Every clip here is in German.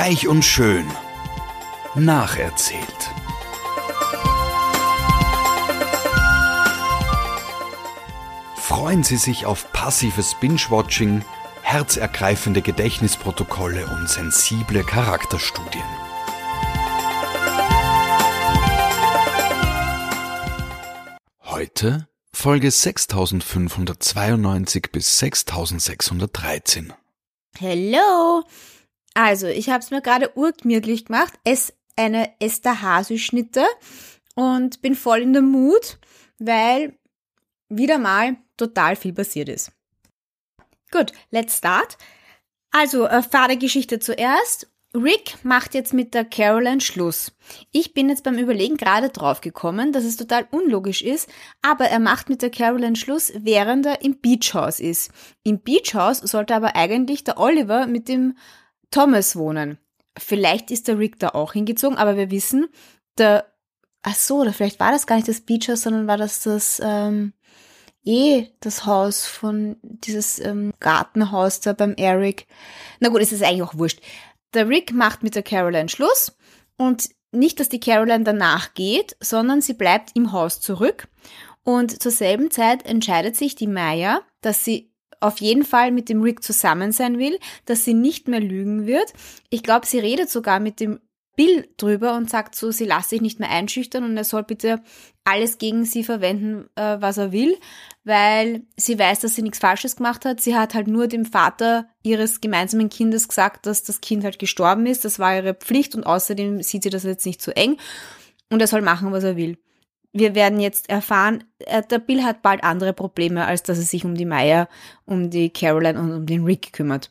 Reich und schön. Nacherzählt. Freuen Sie sich auf passives Binge-Watching, herzergreifende Gedächtnisprotokolle und sensible Charakterstudien. Heute Folge 6592 bis 6613. Hello! Also, ich habe es mir gerade urgemütlich gemacht, esse eine Esterhazy-Schnitte und bin voll in der Mut, weil wieder mal total viel passiert ist. Gut, let's start. Also, äh, Vatergeschichte zuerst. Rick macht jetzt mit der Caroline Schluss. Ich bin jetzt beim Überlegen gerade drauf gekommen, dass es total unlogisch ist, aber er macht mit der Caroline Schluss, während er im Beach House ist. Im Beach House sollte aber eigentlich der Oliver mit dem Thomas wohnen. Vielleicht ist der Rick da auch hingezogen, aber wir wissen, der, ach so, oder vielleicht war das gar nicht das Beach House, sondern war das das, ähm, eh das Haus von dieses ähm, Gartenhaus da beim Eric. Na gut, ist es eigentlich auch wurscht. Der Rick macht mit der Caroline Schluss und nicht, dass die Caroline danach geht, sondern sie bleibt im Haus zurück. Und zur selben Zeit entscheidet sich die Maya, dass sie auf jeden Fall mit dem Rick zusammen sein will, dass sie nicht mehr lügen wird. Ich glaube, sie redet sogar mit dem Bill drüber und sagt so, sie lasse sich nicht mehr einschüchtern und er soll bitte alles gegen sie verwenden, äh, was er will, weil sie weiß, dass sie nichts Falsches gemacht hat. Sie hat halt nur dem Vater ihres gemeinsamen Kindes gesagt, dass das Kind halt gestorben ist. Das war ihre Pflicht und außerdem sieht sie das jetzt nicht so eng und er soll machen, was er will. Wir werden jetzt erfahren, äh, der Bill hat bald andere Probleme, als dass er sich um die Maya, um die Caroline und um den Rick kümmert.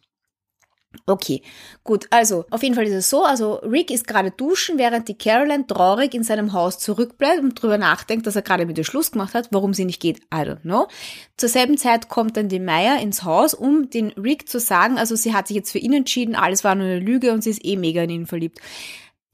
Okay, gut, also auf jeden Fall ist es so, also Rick ist gerade duschen, während die Caroline traurig in seinem Haus zurückbleibt und drüber nachdenkt, dass er gerade mit ihr Schluss gemacht hat, warum sie nicht geht, I don't know. Zur selben Zeit kommt dann die Maya ins Haus, um den Rick zu sagen, also sie hat sich jetzt für ihn entschieden, alles war nur eine Lüge und sie ist eh mega in ihn verliebt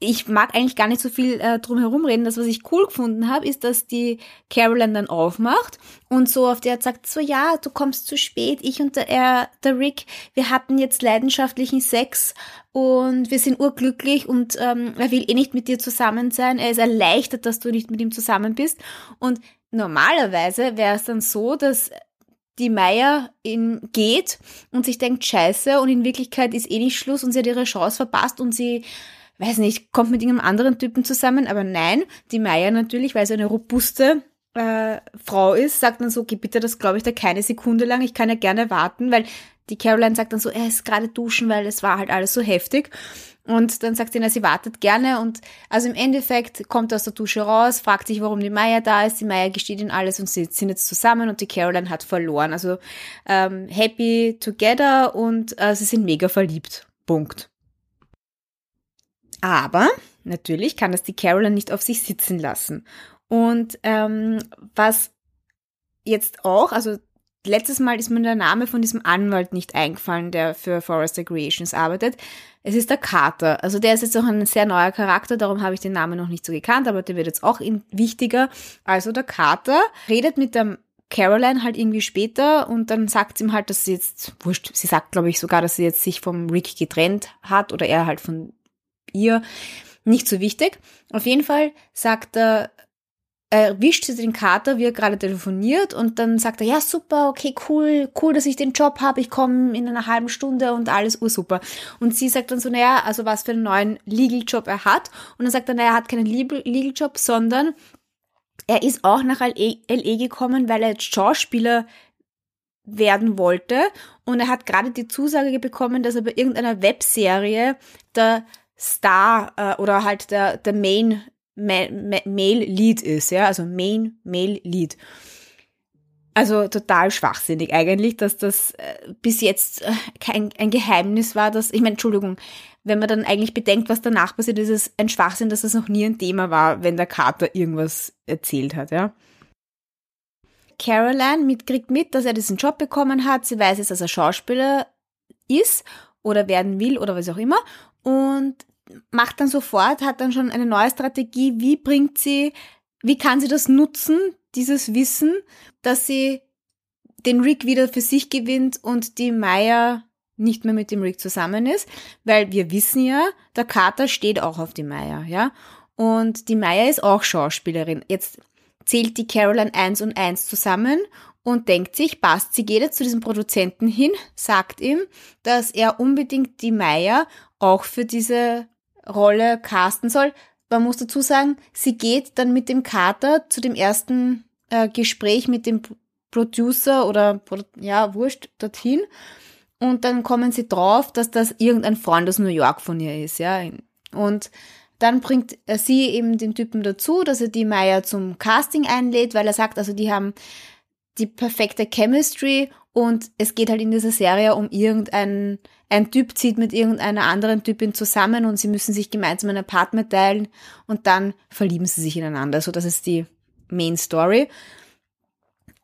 ich mag eigentlich gar nicht so viel äh, drum herum reden. Das, was ich cool gefunden habe, ist, dass die Caroline dann aufmacht und so auf der sagt, so ja, du kommst zu spät, ich und der, äh, der Rick, wir hatten jetzt leidenschaftlichen Sex und wir sind urglücklich und ähm, er will eh nicht mit dir zusammen sein. Er ist erleichtert, dass du nicht mit ihm zusammen bist. Und normalerweise wäre es dann so, dass die Meier in, geht und sich denkt, scheiße, und in Wirklichkeit ist eh nicht Schluss und sie hat ihre Chance verpasst und sie weiß nicht, kommt mit irgendeinem anderen Typen zusammen, aber nein, die Maya natürlich, weil sie eine robuste äh, Frau ist, sagt dann so, geh bitte das glaube ich da keine Sekunde lang, ich kann ja gerne warten, weil die Caroline sagt dann so, er ist gerade duschen, weil es war halt alles so heftig. Und dann sagt sie, na, sie wartet gerne und also im Endeffekt kommt er aus der Dusche raus, fragt sich, warum die Maya da ist. Die Maya gesteht ihm alles und sie sind jetzt zusammen und die Caroline hat verloren. Also ähm, happy together und äh, sie sind mega verliebt. Punkt. Aber natürlich kann das die Caroline nicht auf sich sitzen lassen. Und ähm, was jetzt auch, also letztes Mal ist mir der Name von diesem Anwalt nicht eingefallen, der für Forrester Creations arbeitet. Es ist der Carter. Also der ist jetzt auch ein sehr neuer Charakter, darum habe ich den Namen noch nicht so gekannt, aber der wird jetzt auch wichtiger. Also der Carter redet mit der Caroline halt irgendwie später und dann sagt sie ihm halt, dass sie jetzt, wurscht, sie sagt glaube ich sogar, dass sie jetzt sich vom Rick getrennt hat oder er halt von ihr nicht so wichtig. Auf jeden Fall sagt er, er wischt sie den Kater, wie er gerade telefoniert und dann sagt er, ja super, okay, cool, cool, dass ich den Job habe, ich komme in einer halben Stunde und alles ursuper. Und sie sagt dann so, naja, also was für einen neuen Legal-Job er hat. Und dann sagt er, naja, er hat keinen Legal-Job, sondern er ist auch nach LE gekommen, weil er jetzt Schauspieler werden wollte und er hat gerade die Zusage bekommen, dass er bei irgendeiner Webserie der Star äh, oder halt der, der Main Ma Ma Male Lead ist, ja, also Main Male Lead. Also total schwachsinnig eigentlich, dass das äh, bis jetzt äh, kein ein Geheimnis war, dass, ich meine, Entschuldigung, wenn man dann eigentlich bedenkt, was danach passiert, ist es ein Schwachsinn, dass das noch nie ein Thema war, wenn der Kater irgendwas erzählt hat, ja. Caroline mit, kriegt mit, dass er diesen Job bekommen hat. Sie weiß jetzt, dass er Schauspieler ist oder werden will oder was auch immer und macht dann sofort, hat dann schon eine neue Strategie, wie bringt sie, wie kann sie das nutzen, dieses Wissen, dass sie den Rick wieder für sich gewinnt und die Maya nicht mehr mit dem Rick zusammen ist, weil wir wissen ja, der Kater steht auch auf die Maya, ja. Und die Maya ist auch Schauspielerin. Jetzt zählt die Caroline eins und eins zusammen und denkt sich, passt, sie geht jetzt zu diesem Produzenten hin, sagt ihm, dass er unbedingt die Maya auch für diese Rolle casten soll. Man muss dazu sagen, sie geht dann mit dem Kater zu dem ersten äh, Gespräch mit dem Producer oder ja, wurscht, dorthin. Und dann kommen sie drauf, dass das irgendein Freund aus New York von ihr ist, ja. Und dann bringt sie eben den Typen dazu, dass er die Maya zum Casting einlädt, weil er sagt, also die haben die perfekte Chemistry und es geht halt in dieser Serie um irgendein ein Typ zieht mit irgendeiner anderen Typin zusammen und sie müssen sich gemeinsam ein Apartment teilen und dann verlieben sie sich ineinander. So, das ist die Main Story.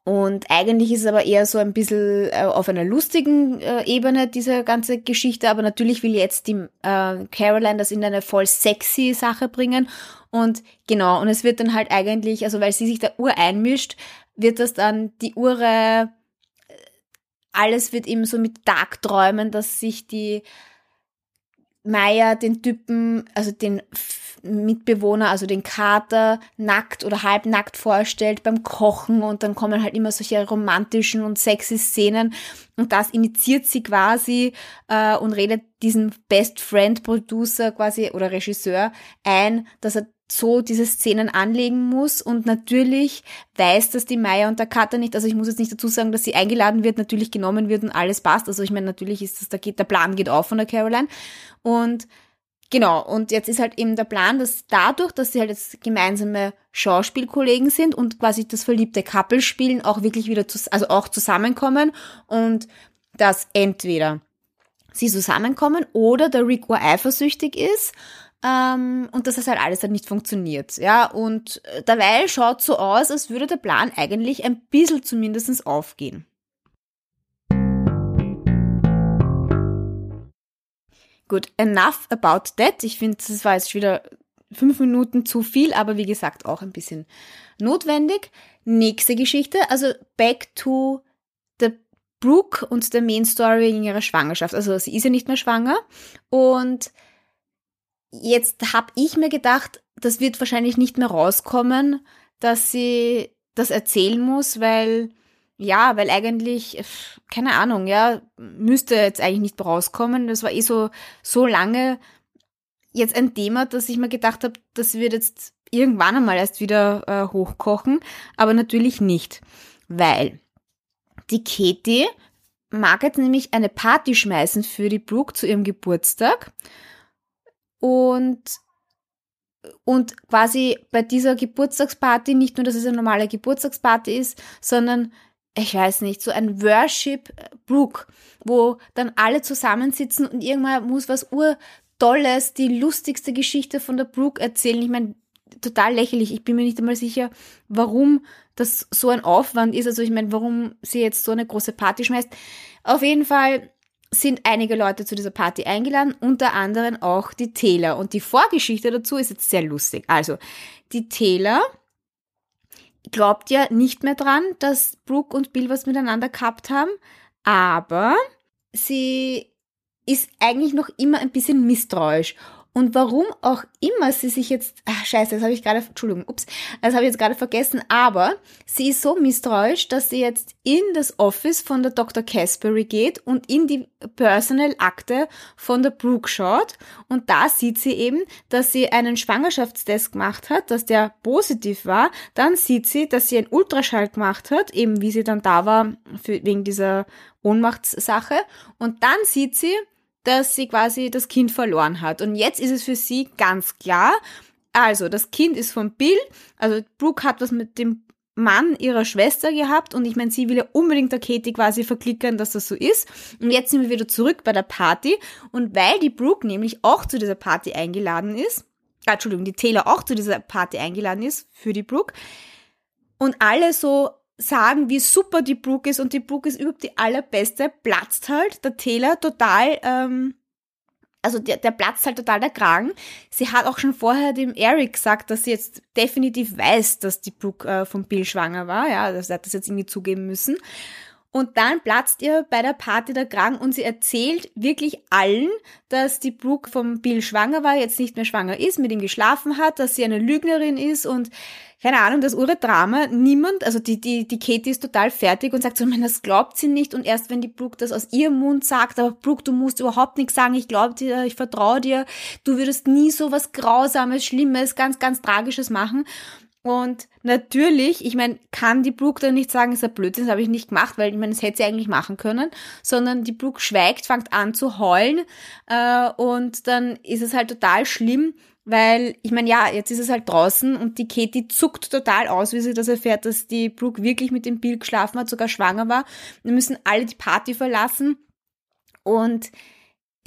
Und eigentlich ist es aber eher so ein bisschen äh, auf einer lustigen äh, Ebene, diese ganze Geschichte. Aber natürlich will jetzt die äh, Caroline das in eine voll sexy Sache bringen. Und genau, und es wird dann halt eigentlich, also weil sie sich da Uhr einmischt, wird das dann die Ure, alles wird eben so mit Tagträumen, dass sich die Meier den Typen, also den Mitbewohner, also den Kater, nackt oder halbnackt vorstellt beim Kochen und dann kommen halt immer solche romantischen und sexy Szenen und das initiiert sie quasi äh, und redet diesen Best Friend Producer quasi oder Regisseur ein, dass er so diese Szenen anlegen muss und natürlich weiß das die Maya und der Cutter nicht. Also ich muss jetzt nicht dazu sagen, dass sie eingeladen wird, natürlich genommen wird und alles passt. Also ich meine, natürlich ist das, da geht, der Plan geht auf von der Caroline und Genau, und jetzt ist halt eben der Plan, dass dadurch, dass sie halt jetzt gemeinsame Schauspielkollegen sind und quasi das verliebte Couple spielen, auch wirklich wieder, zu, also auch zusammenkommen und dass entweder sie zusammenkommen oder der Rick eifersüchtig ist ähm, und dass das halt alles dann nicht funktioniert. Ja, und äh, dabei schaut so aus, als würde der Plan eigentlich ein bisschen zumindest aufgehen. Gut, enough about that. Ich finde, das war jetzt wieder fünf Minuten zu viel, aber wie gesagt auch ein bisschen notwendig. Nächste Geschichte, also back to the Brooke und der Main Story in ihrer Schwangerschaft. Also sie ist ja nicht mehr schwanger und Jetzt habe ich mir gedacht, das wird wahrscheinlich nicht mehr rauskommen, dass sie das erzählen muss, weil ja, weil eigentlich keine Ahnung, ja, müsste jetzt eigentlich nicht rauskommen. Das war eh so so lange jetzt ein Thema, dass ich mir gedacht habe, das wird jetzt irgendwann einmal erst wieder äh, hochkochen, aber natürlich nicht, weil die Katie mag jetzt nämlich eine Party schmeißen für die Brooke zu ihrem Geburtstag und und quasi bei dieser Geburtstagsparty nicht nur, dass es eine normale Geburtstagsparty ist, sondern ich weiß nicht, so ein Worship Brook, wo dann alle zusammensitzen und irgendwann muss was urtolles, die lustigste Geschichte von der Brooke erzählen. Ich meine, total lächerlich. Ich bin mir nicht einmal sicher, warum das so ein Aufwand ist. Also ich meine, warum sie jetzt so eine große Party schmeißt. Auf jeden Fall sind einige Leute zu dieser Party eingeladen, unter anderem auch die Taylor. Und die Vorgeschichte dazu ist jetzt sehr lustig. Also, die Taylor glaubt ja nicht mehr dran, dass Brooke und Bill was miteinander gehabt haben, aber sie ist eigentlich noch immer ein bisschen misstrauisch und warum auch immer sie sich jetzt, ach scheiße, das habe ich gerade, Entschuldigung, ups, das habe ich jetzt gerade vergessen, aber sie ist so misstrauisch, dass sie jetzt in das Office von der Dr. Caspery geht und in die Personal-Akte von der Brooke schaut und da sieht sie eben, dass sie einen Schwangerschaftstest gemacht hat, dass der positiv war, dann sieht sie, dass sie einen Ultraschall gemacht hat, eben wie sie dann da war für, wegen dieser Ohnmachtssache und dann sieht sie, dass sie quasi das Kind verloren hat. Und jetzt ist es für sie ganz klar, also das Kind ist von Bill, also Brooke hat was mit dem Mann ihrer Schwester gehabt und ich meine, sie will ja unbedingt der Katie quasi verklickern, dass das so ist. Und jetzt sind wir wieder zurück bei der Party und weil die Brooke nämlich auch zu dieser Party eingeladen ist, ah, Entschuldigung, die Taylor auch zu dieser Party eingeladen ist für die Brooke und alle so sagen, wie super die Brooke ist und die Brooke ist überhaupt die allerbeste, platzt halt der Taylor total, ähm, also der, der platzt halt total der Kragen. Sie hat auch schon vorher dem Eric gesagt, dass sie jetzt definitiv weiß, dass die Brooke äh, von Bill schwanger war, ja, also sie hat das jetzt irgendwie zugeben müssen. Und dann platzt ihr bei der Party der Kragen und sie erzählt wirklich allen, dass die Brooke vom Bill schwanger war, jetzt nicht mehr schwanger ist, mit ihm geschlafen hat, dass sie eine Lügnerin ist und keine Ahnung, das Ure-Drama. Niemand, also die, die, die Katie ist total fertig und sagt so, man, das glaubt sie nicht. Und erst wenn die Brooke das aus ihrem Mund sagt, aber Brooke, du musst überhaupt nichts sagen, ich glaube dir, ich vertraue dir, du würdest nie so was Grausames, Schlimmes, ganz, ganz Tragisches machen. Und natürlich, ich meine, kann die Brooke dann nicht sagen, ist ein Blödsinn, das habe ich nicht gemacht, weil ich meine, das hätte sie eigentlich machen können, sondern die Brooke schweigt, fängt an zu heulen äh, und dann ist es halt total schlimm, weil ich meine, ja, jetzt ist es halt draußen und die Katie zuckt total aus, wie sie das erfährt, dass die Brooke wirklich mit dem Bill geschlafen hat, sogar schwanger war. Wir müssen alle die Party verlassen und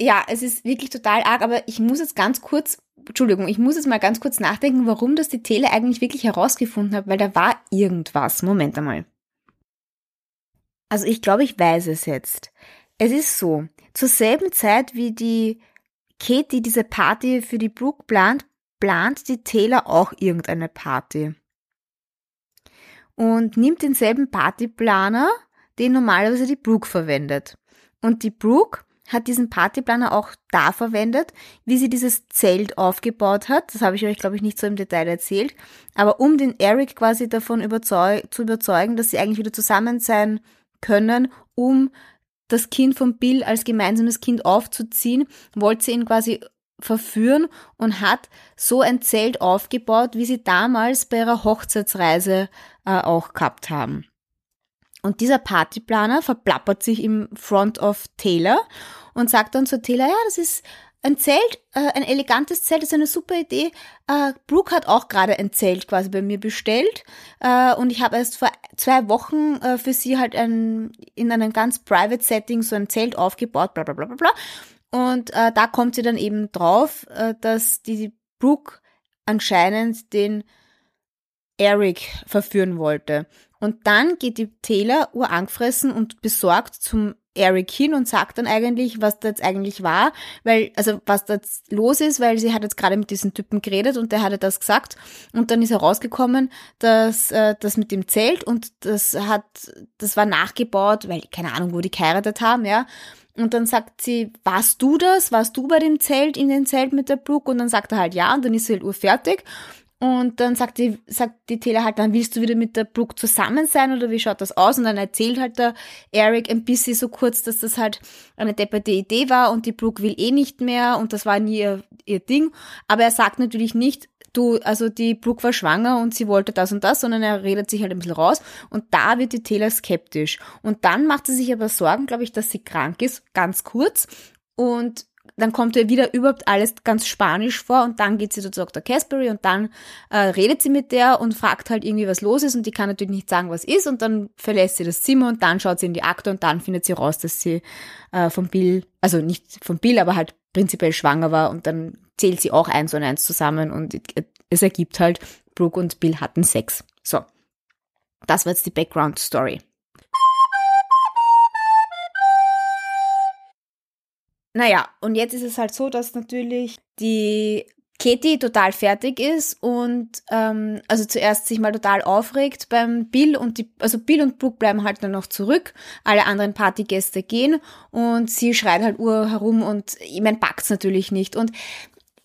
ja, es ist wirklich total arg, aber ich muss jetzt ganz kurz Entschuldigung, ich muss jetzt mal ganz kurz nachdenken, warum das die Tele eigentlich wirklich herausgefunden hat, weil da war irgendwas. Moment einmal. Also ich glaube, ich weiß es jetzt. Es ist so, zur selben Zeit wie die Katie diese Party für die Brooke plant, plant die Taylor auch irgendeine Party. Und nimmt denselben Partyplaner, den normalerweise die Brooke verwendet. Und die Brooke hat diesen Partyplaner auch da verwendet, wie sie dieses Zelt aufgebaut hat. Das habe ich euch, glaube ich, nicht so im Detail erzählt. Aber um den Eric quasi davon überzeug zu überzeugen, dass sie eigentlich wieder zusammen sein können, um das Kind von Bill als gemeinsames Kind aufzuziehen, wollte sie ihn quasi verführen und hat so ein Zelt aufgebaut, wie sie damals bei ihrer Hochzeitsreise äh, auch gehabt haben. Und dieser Partyplaner verplappert sich im Front of Taylor und sagt dann zu Taylor, ja, das ist ein Zelt, äh, ein elegantes Zelt, das ist eine super Idee. Äh, Brooke hat auch gerade ein Zelt quasi bei mir bestellt äh, und ich habe erst vor zwei Wochen äh, für sie halt ein, in einem ganz private Setting so ein Zelt aufgebaut, bla bla bla bla bla. Und äh, da kommt sie dann eben drauf, äh, dass die Brooke anscheinend den Eric verführen wollte. Und dann geht die Taylor urangefressen und besorgt zum Eric hin und sagt dann eigentlich, was da jetzt eigentlich war, weil, also was da jetzt los ist, weil sie hat jetzt gerade mit diesem Typen geredet und der hatte das gesagt und dann ist herausgekommen, dass äh, das mit dem Zelt und das hat, das war nachgebaut, weil, keine Ahnung, wo die geheiratet haben, ja. Und dann sagt sie, warst du das? Warst du bei dem Zelt, in dem Zelt mit der Brooke? Und dann sagt er halt ja und dann ist sie halt urfertig. Und dann sagt die, sagt die Taylor halt, dann willst du wieder mit der Brooke zusammen sein oder wie schaut das aus? Und dann erzählt halt der Eric ein bisschen so kurz, dass das halt eine depperte Idee war und die Brooke will eh nicht mehr und das war nie ihr, ihr Ding. Aber er sagt natürlich nicht, du, also die Brooke war schwanger und sie wollte das und das, sondern er redet sich halt ein bisschen raus und da wird die Taylor skeptisch. Und dann macht sie sich aber Sorgen, glaube ich, dass sie krank ist, ganz kurz. Und dann kommt ihr wieder überhaupt alles ganz spanisch vor und dann geht sie zu Dr. Caspery und dann äh, redet sie mit der und fragt halt irgendwie, was los ist und die kann natürlich nicht sagen, was ist und dann verlässt sie das Zimmer und dann schaut sie in die Akte und dann findet sie raus, dass sie äh, von Bill, also nicht von Bill, aber halt prinzipiell schwanger war und dann zählt sie auch eins und eins zusammen und es ergibt halt, Brooke und Bill hatten Sex. So. Das war jetzt die Background Story. Naja, und jetzt ist es halt so, dass natürlich die Katie total fertig ist und ähm, also zuerst sich mal total aufregt beim Bill und die, also Bill und Brooke bleiben halt dann noch zurück, alle anderen Partygäste gehen und sie schreit halt Uhr herum und ich mein, packt's natürlich nicht. Und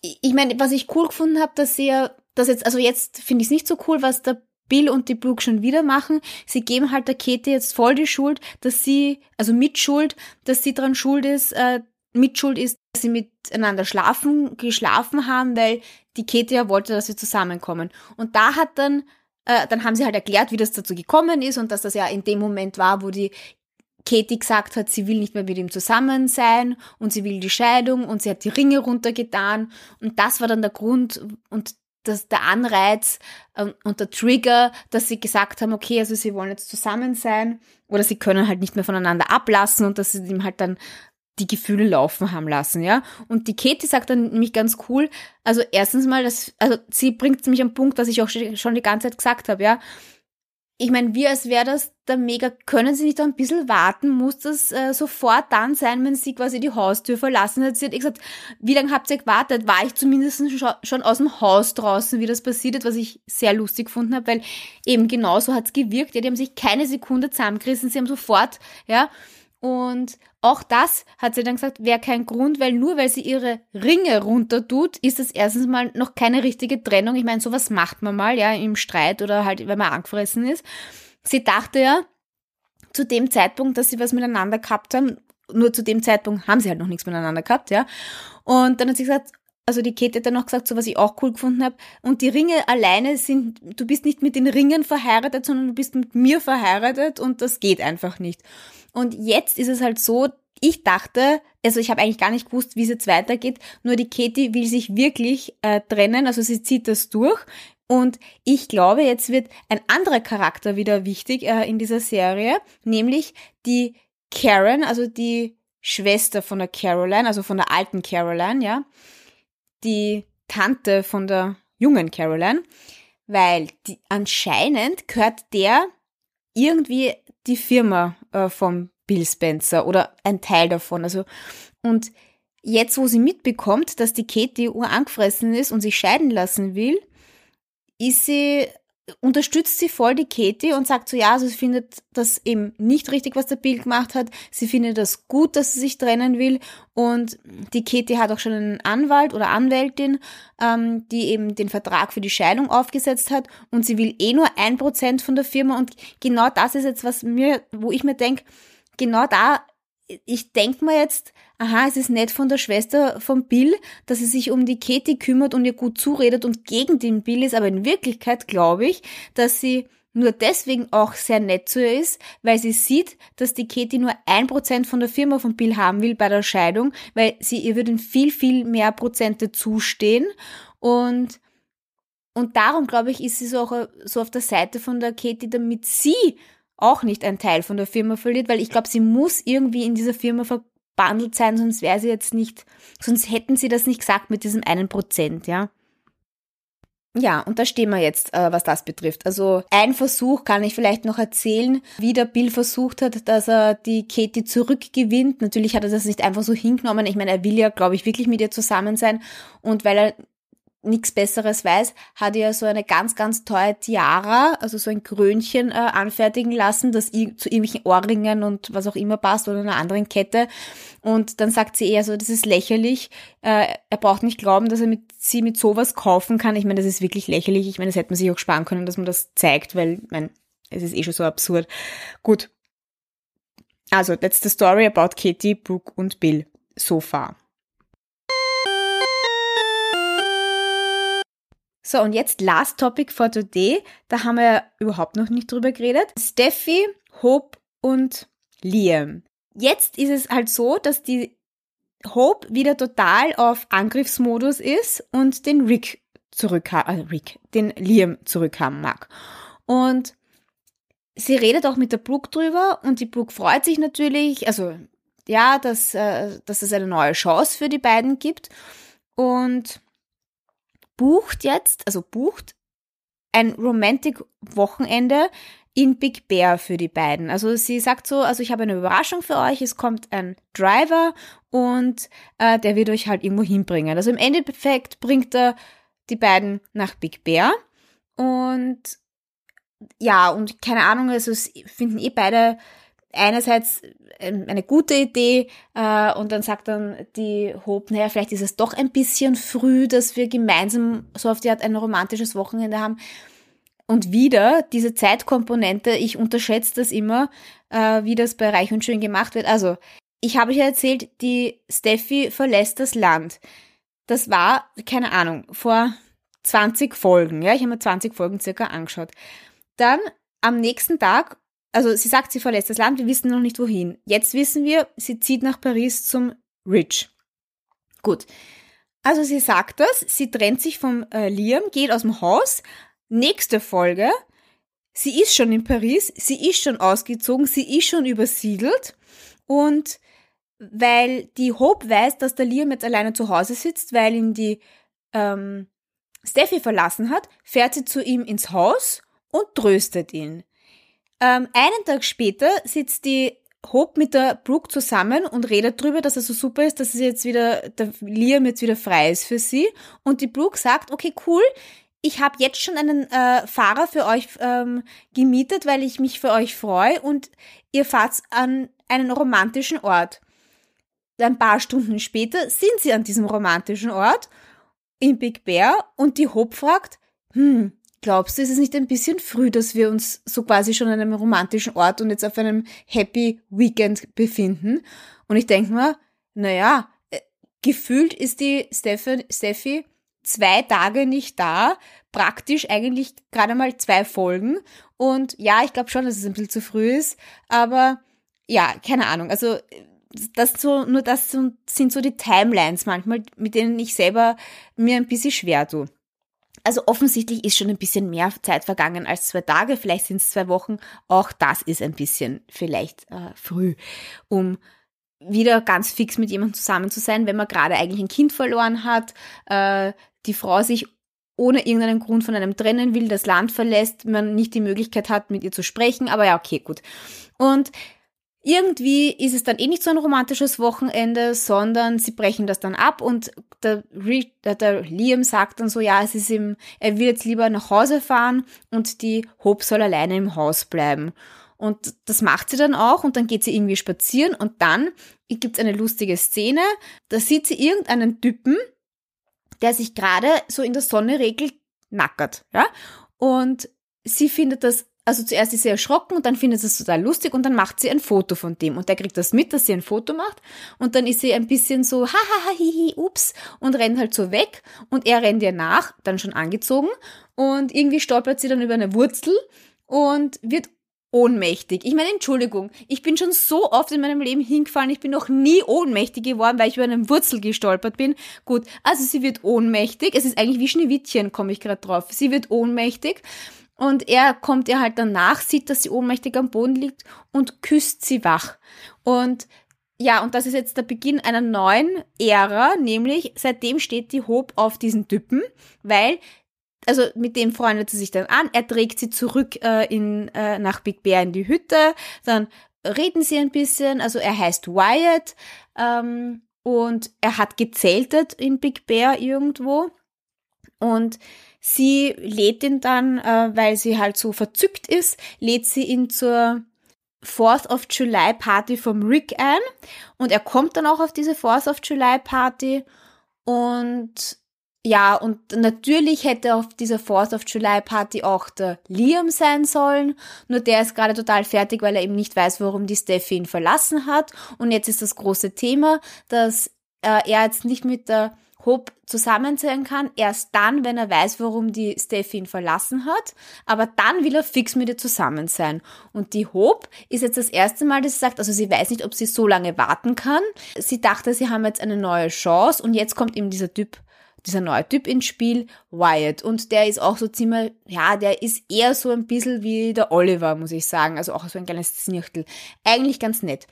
ich meine, was ich cool gefunden habe, dass sie ja, das jetzt, also jetzt finde ich es nicht so cool, was der Bill und die Brooke schon wieder machen. Sie geben halt der Katie jetzt voll die Schuld, dass sie, also Mitschuld, dass sie dran schuld ist, äh, Mitschuld ist, dass sie miteinander schlafen, geschlafen haben, weil die Katie ja wollte, dass sie zusammenkommen. Und da hat dann, äh, dann haben sie halt erklärt, wie das dazu gekommen ist und dass das ja in dem Moment war, wo die Katie gesagt hat, sie will nicht mehr mit ihm zusammen sein und sie will die Scheidung und sie hat die Ringe runtergetan und das war dann der Grund und das, der Anreiz ähm, und der Trigger, dass sie gesagt haben, okay, also sie wollen jetzt zusammen sein oder sie können halt nicht mehr voneinander ablassen und dass sie ihm halt dann die Gefühle laufen haben lassen, ja. Und die Katie sagt dann nämlich ganz cool, also erstens mal, dass, also sie bringt mich am Punkt, was ich auch schon die ganze Zeit gesagt habe, ja. ich meine, wie als wäre das der mega, können Sie nicht noch ein bisschen warten? Muss das äh, sofort dann sein, wenn Sie quasi die Haustür verlassen hat? Sie hat gesagt, wie lange habt ihr gewartet? War ich zumindest schon, aus dem Haus draußen, wie das passiert ist, was ich sehr lustig gefunden habe, weil eben genauso hat's gewirkt. Ja, die haben sich keine Sekunde zusammengerissen, sie haben sofort, ja, und auch das hat sie dann gesagt, wäre kein Grund, weil nur weil sie ihre Ringe runter tut, ist das erstens mal noch keine richtige Trennung. Ich meine, sowas macht man mal, ja, im Streit oder halt, wenn man angefressen ist. Sie dachte ja, zu dem Zeitpunkt, dass sie was miteinander gehabt haben, nur zu dem Zeitpunkt haben sie halt noch nichts miteinander gehabt, ja. Und dann hat sie gesagt, also die Kate hat dann noch gesagt, so was ich auch cool gefunden habe, und die Ringe alleine sind, du bist nicht mit den Ringen verheiratet, sondern du bist mit mir verheiratet und das geht einfach nicht. Und jetzt ist es halt so, ich dachte, also ich habe eigentlich gar nicht gewusst, wie es jetzt weitergeht, nur die Katie will sich wirklich äh, trennen, also sie zieht das durch. Und ich glaube, jetzt wird ein anderer Charakter wieder wichtig äh, in dieser Serie, nämlich die Karen, also die Schwester von der Caroline, also von der alten Caroline, ja, die Tante von der jungen Caroline, weil die, anscheinend gehört der irgendwie die Firma äh, vom Bill Spencer oder ein Teil davon. Also, und jetzt, wo sie mitbekommt, dass die Katie urangefressen ist und sich scheiden lassen will, ist sie unterstützt sie voll die Katie und sagt so, ja, also sie findet das eben nicht richtig, was der Bill gemacht hat. Sie findet das gut, dass sie sich trennen will. Und die Katie hat auch schon einen Anwalt oder Anwältin, ähm, die eben den Vertrag für die Scheidung aufgesetzt hat. Und sie will eh nur ein Prozent von der Firma. Und genau das ist jetzt was mir, wo ich mir denke, genau da ich denke mir jetzt, aha, es ist nett von der Schwester von Bill, dass sie sich um die Katie kümmert und ihr gut zuredet und gegen den Bill ist, aber in Wirklichkeit glaube ich, dass sie nur deswegen auch sehr nett zu ihr ist, weil sie sieht, dass die Katie nur ein Prozent von der Firma von Bill haben will bei der Scheidung, weil sie ihr würden viel, viel mehr Prozente zustehen und und darum, glaube ich, ist sie so auch so auf der Seite von der Katie, damit sie auch nicht ein Teil von der Firma verliert, weil ich glaube, sie muss irgendwie in dieser Firma verbandelt sein, sonst wäre sie jetzt nicht, sonst hätten sie das nicht gesagt mit diesem einen Prozent, ja. Ja, und da stehen wir jetzt, äh, was das betrifft. Also ein Versuch kann ich vielleicht noch erzählen, wie der Bill versucht hat, dass er die Katie zurückgewinnt. Natürlich hat er das nicht einfach so hingenommen. Ich meine, er will ja, glaube ich, wirklich mit ihr zusammen sein. Und weil er nichts Besseres weiß, hat er so eine ganz, ganz teure Tiara, also so ein Krönchen äh, anfertigen lassen, das zu irgendwelchen Ohrringen und was auch immer passt oder einer anderen Kette. Und dann sagt sie eher so, das ist lächerlich. Äh, er braucht nicht glauben, dass er mit, sie mit sowas kaufen kann. Ich meine, das ist wirklich lächerlich. Ich meine, das hätte man sich auch sparen können, dass man das zeigt, weil, ich meine, es ist eh schon so absurd. Gut. Also, that's the story about Katie, Brooke und Bill. So far. So, und jetzt last topic for today. Da haben wir überhaupt noch nicht drüber geredet. Steffi, Hope und Liam. Jetzt ist es halt so, dass die Hope wieder total auf Angriffsmodus ist und den Rick zurückhaben, äh Rick, den Liam zurückhaben mag. Und sie redet auch mit der Brooke drüber und die Brooke freut sich natürlich, also ja, dass, äh, dass es eine neue Chance für die beiden gibt. Und bucht jetzt, also bucht ein Romantic-Wochenende in Big Bear für die beiden. Also sie sagt so, also ich habe eine Überraschung für euch, es kommt ein Driver und äh, der wird euch halt irgendwo hinbringen. Also im Endeffekt bringt er die beiden nach Big Bear und ja, und keine Ahnung, also es finden eh beide einerseits ähm, eine gute Idee äh, und dann sagt dann die Hope, naja, vielleicht ist es doch ein bisschen früh, dass wir gemeinsam so auf die Art ein romantisches Wochenende haben. Und wieder diese Zeitkomponente, ich unterschätze das immer, äh, wie das bei Reich und Schön gemacht wird. Also, ich habe euch ja erzählt, die Steffi verlässt das Land. Das war, keine Ahnung, vor 20 Folgen. Ja, ich habe mir 20 Folgen circa angeschaut. Dann am nächsten Tag also sie sagt, sie verlässt das Land, wir wissen noch nicht wohin. Jetzt wissen wir, sie zieht nach Paris zum Rich. Gut. Also sie sagt das, sie trennt sich vom äh, Liam, geht aus dem Haus. Nächste Folge, sie ist schon in Paris, sie ist schon ausgezogen, sie ist schon übersiedelt und weil die Hope weiß, dass der Liam jetzt alleine zu Hause sitzt, weil ihn die ähm, Steffi verlassen hat, fährt sie zu ihm ins Haus und tröstet ihn. Ähm, einen Tag später sitzt die Hope mit der Brooke zusammen und redet drüber, dass es so super ist, dass es jetzt wieder, der Liam jetzt wieder frei ist für sie. Und die Brooke sagt, okay, cool, ich habe jetzt schon einen äh, Fahrer für euch ähm, gemietet, weil ich mich für euch freue und ihr fahrt an einen romantischen Ort. Ein paar Stunden später sind sie an diesem romantischen Ort in Big Bear und die Hope fragt, hm, glaubst du, ist es nicht ein bisschen früh, dass wir uns so quasi schon an einem romantischen Ort und jetzt auf einem Happy Weekend befinden? Und ich denke mir, naja, äh, gefühlt ist die Steffi, zwei Tage nicht da, praktisch eigentlich gerade mal zwei Folgen. Und ja, ich glaube schon, dass es ein bisschen zu früh ist, aber ja, keine Ahnung. Also das so, nur das sind so die Timelines manchmal, mit denen ich selber mir ein bisschen schwer tue. Also offensichtlich ist schon ein bisschen mehr Zeit vergangen als zwei Tage, vielleicht sind es zwei Wochen. Auch das ist ein bisschen vielleicht äh, früh, um wieder ganz fix mit jemandem zusammen zu sein, wenn man gerade eigentlich ein Kind verloren hat, äh, die Frau sich ohne irgendeinen Grund von einem trennen will, das Land verlässt, man nicht die Möglichkeit hat, mit ihr zu sprechen, aber ja, okay, gut. Und irgendwie ist es dann eh nicht so ein romantisches Wochenende, sondern sie brechen das dann ab und der, der, Liam sagt dann so, ja, es ist ihm, er will jetzt lieber nach Hause fahren und die Hope soll alleine im Haus bleiben. Und das macht sie dann auch und dann geht sie irgendwie spazieren und dann gibt es eine lustige Szene, da sieht sie irgendeinen Typen, der sich gerade so in der Sonne regelt, nackert, ja, und sie findet das also zuerst ist sie erschrocken und dann findet sie es total lustig und dann macht sie ein Foto von dem und der kriegt das mit, dass sie ein Foto macht und dann ist sie ein bisschen so hahaha hihi ups und rennt halt so weg und er rennt ihr nach, dann schon angezogen und irgendwie stolpert sie dann über eine Wurzel und wird ohnmächtig. Ich meine, Entschuldigung, ich bin schon so oft in meinem Leben hingefallen, ich bin noch nie ohnmächtig geworden, weil ich über eine Wurzel gestolpert bin. Gut, also sie wird ohnmächtig. Es ist eigentlich wie Schneewittchen, komme ich gerade drauf. Sie wird ohnmächtig und er kommt ihr halt danach, sieht, dass sie ohnmächtig am Boden liegt und küsst sie wach. Und ja, und das ist jetzt der Beginn einer neuen Ära, nämlich seitdem steht die Hope auf diesen Typen, weil also mit dem freundet sie sich dann an, er trägt sie zurück äh, in, äh, nach Big Bear in die Hütte, dann reden sie ein bisschen, also er heißt Wyatt ähm, und er hat gezeltet in Big Bear irgendwo und Sie lädt ihn dann, äh, weil sie halt so verzückt ist, lädt sie ihn zur Fourth of July Party vom Rick ein. Und er kommt dann auch auf diese Fourth of July Party. Und ja, und natürlich hätte auf dieser Fourth of July Party auch der Liam sein sollen, nur der ist gerade total fertig, weil er eben nicht weiß, warum die Steffi ihn verlassen hat. Und jetzt ist das große Thema, dass äh, er jetzt nicht mit der Hope zusammen sein kann, erst dann, wenn er weiß, warum die Steffi ihn verlassen hat, aber dann will er fix mit ihr zusammen sein. Und die Hope ist jetzt das erste Mal, dass sie sagt, also sie weiß nicht, ob sie so lange warten kann. Sie dachte, sie haben jetzt eine neue Chance und jetzt kommt eben dieser Typ, dieser neue Typ ins Spiel, Wyatt. Und der ist auch so ziemlich, ja, der ist eher so ein bisschen wie der Oliver, muss ich sagen. Also auch so ein kleines Znirchtel. Eigentlich ganz nett.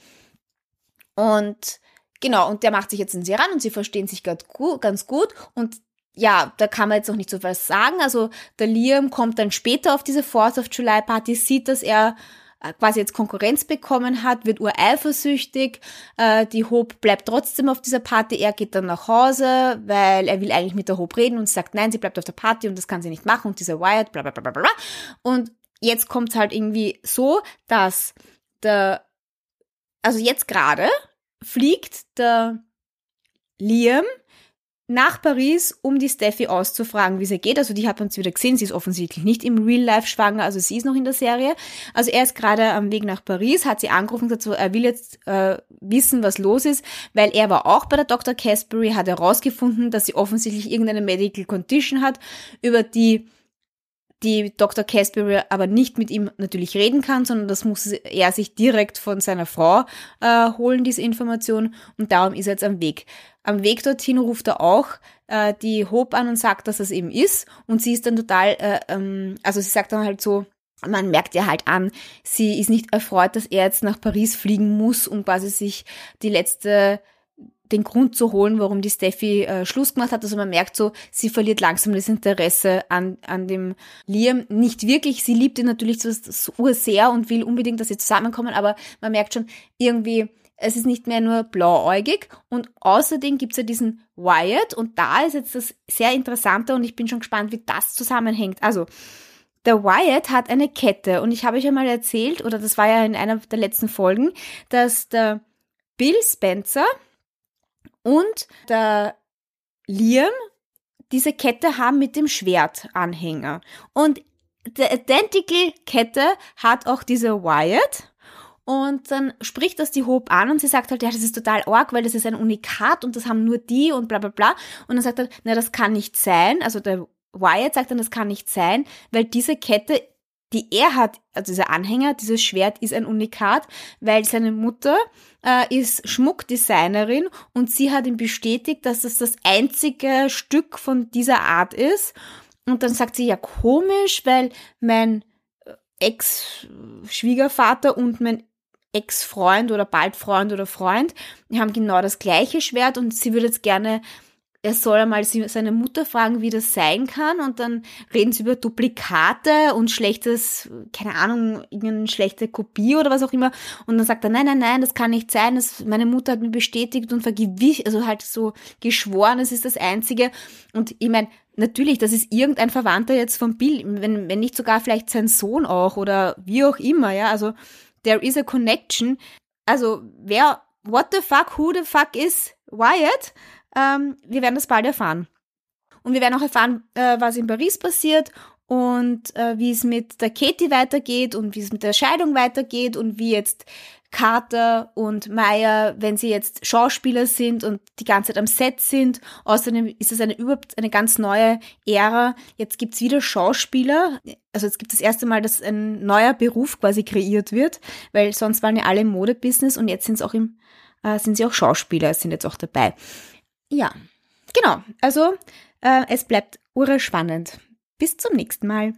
Und Genau, und der macht sich jetzt in sie ran und sie verstehen sich ganz gut und ja, da kann man jetzt noch nicht so was sagen. Also der Liam kommt dann später auf diese Fourth of July Party, sieht, dass er äh, quasi jetzt Konkurrenz bekommen hat, wird ureifersüchtig. Äh, die Hope bleibt trotzdem auf dieser Party. Er geht dann nach Hause, weil er will eigentlich mit der Hope reden und sagt, nein, sie bleibt auf der Party und das kann sie nicht machen und dieser Wyatt, bla bla bla bla bla. Und jetzt kommt es halt irgendwie so, dass der, also jetzt gerade fliegt der Liam nach Paris, um die Steffi auszufragen, wie es ihr geht. Also die hat man uns wieder gesehen, sie ist offensichtlich nicht im Real Life schwanger, also sie ist noch in der Serie. Also er ist gerade am Weg nach Paris, hat sie angerufen dazu, er will jetzt äh, wissen, was los ist, weil er war auch bei der Dr. Casbury, hat herausgefunden, dass sie offensichtlich irgendeine Medical Condition hat, über die die Dr. Casbury aber nicht mit ihm natürlich reden kann, sondern das muss er sich direkt von seiner Frau äh, holen, diese Information. Und darum ist er jetzt am Weg. Am Weg dorthin ruft er auch äh, die Hope an und sagt, dass das eben ist. Und sie ist dann total, äh, ähm, also sie sagt dann halt so, man merkt ihr halt an, sie ist nicht erfreut, dass er jetzt nach Paris fliegen muss, um quasi sich die letzte den Grund zu holen, warum die Steffi äh, Schluss gemacht hat. Also man merkt so, sie verliert langsam das Interesse an, an dem Liam. Nicht wirklich, sie liebt ihn natürlich so, so sehr und will unbedingt, dass sie zusammenkommen, aber man merkt schon irgendwie, es ist nicht mehr nur blauäugig und außerdem gibt's ja diesen Wyatt und da ist jetzt das sehr Interessante und ich bin schon gespannt, wie das zusammenhängt. Also, der Wyatt hat eine Kette und ich habe euch ja mal erzählt, oder das war ja in einer der letzten Folgen, dass der Bill Spencer und der Liam diese Kette haben mit dem Schwertanhänger. Und der Identical Kette hat auch diese Wyatt und dann spricht das die Hope an und sie sagt halt, ja, das ist total arg, weil das ist ein Unikat und das haben nur die und bla bla bla. Und dann sagt er, na, das kann nicht sein. Also der Wyatt sagt dann, das kann nicht sein, weil diese Kette, die er hat, also dieser Anhänger, dieses Schwert ist ein Unikat, weil seine Mutter äh, ist Schmuckdesignerin und sie hat ihm bestätigt, dass das das einzige Stück von dieser Art ist. Und dann sagt sie, ja, komisch, weil mein äh, Ex-Schwiegervater und mein Ex-Freund oder bald Freund oder Freund, die haben genau das gleiche Schwert und sie würde jetzt gerne, er soll einmal seine Mutter fragen, wie das sein kann und dann reden sie über Duplikate und schlechtes, keine Ahnung, irgendeine schlechte Kopie oder was auch immer und dann sagt er, nein, nein, nein, das kann nicht sein, das, meine Mutter hat mir bestätigt und vergewischt, also halt so geschworen, es ist das Einzige und ich meine, Natürlich, das ist irgendein Verwandter jetzt vom Bill, wenn, wenn nicht sogar vielleicht sein Sohn auch oder wie auch immer, ja, also there is a connection. Also wer, what the fuck, who the fuck is Wyatt? Ähm, wir werden das bald erfahren. Und wir werden auch erfahren, äh, was in Paris passiert und äh, wie es mit der Katie weitergeht und wie es mit der Scheidung weitergeht und wie jetzt Carter und Maya, wenn sie jetzt Schauspieler sind und die ganze Zeit am Set sind. Außerdem ist es eine überhaupt eine ganz neue Ära. Jetzt gibt's wieder Schauspieler. Also jetzt gibt es das erste Mal, dass ein neuer Beruf quasi kreiert wird, weil sonst waren ja alle im Modebusiness und jetzt sind es auch im, äh, sind sie auch Schauspieler, sind jetzt auch dabei. Ja, genau. Also äh, es bleibt urspannend. Bis zum nächsten Mal.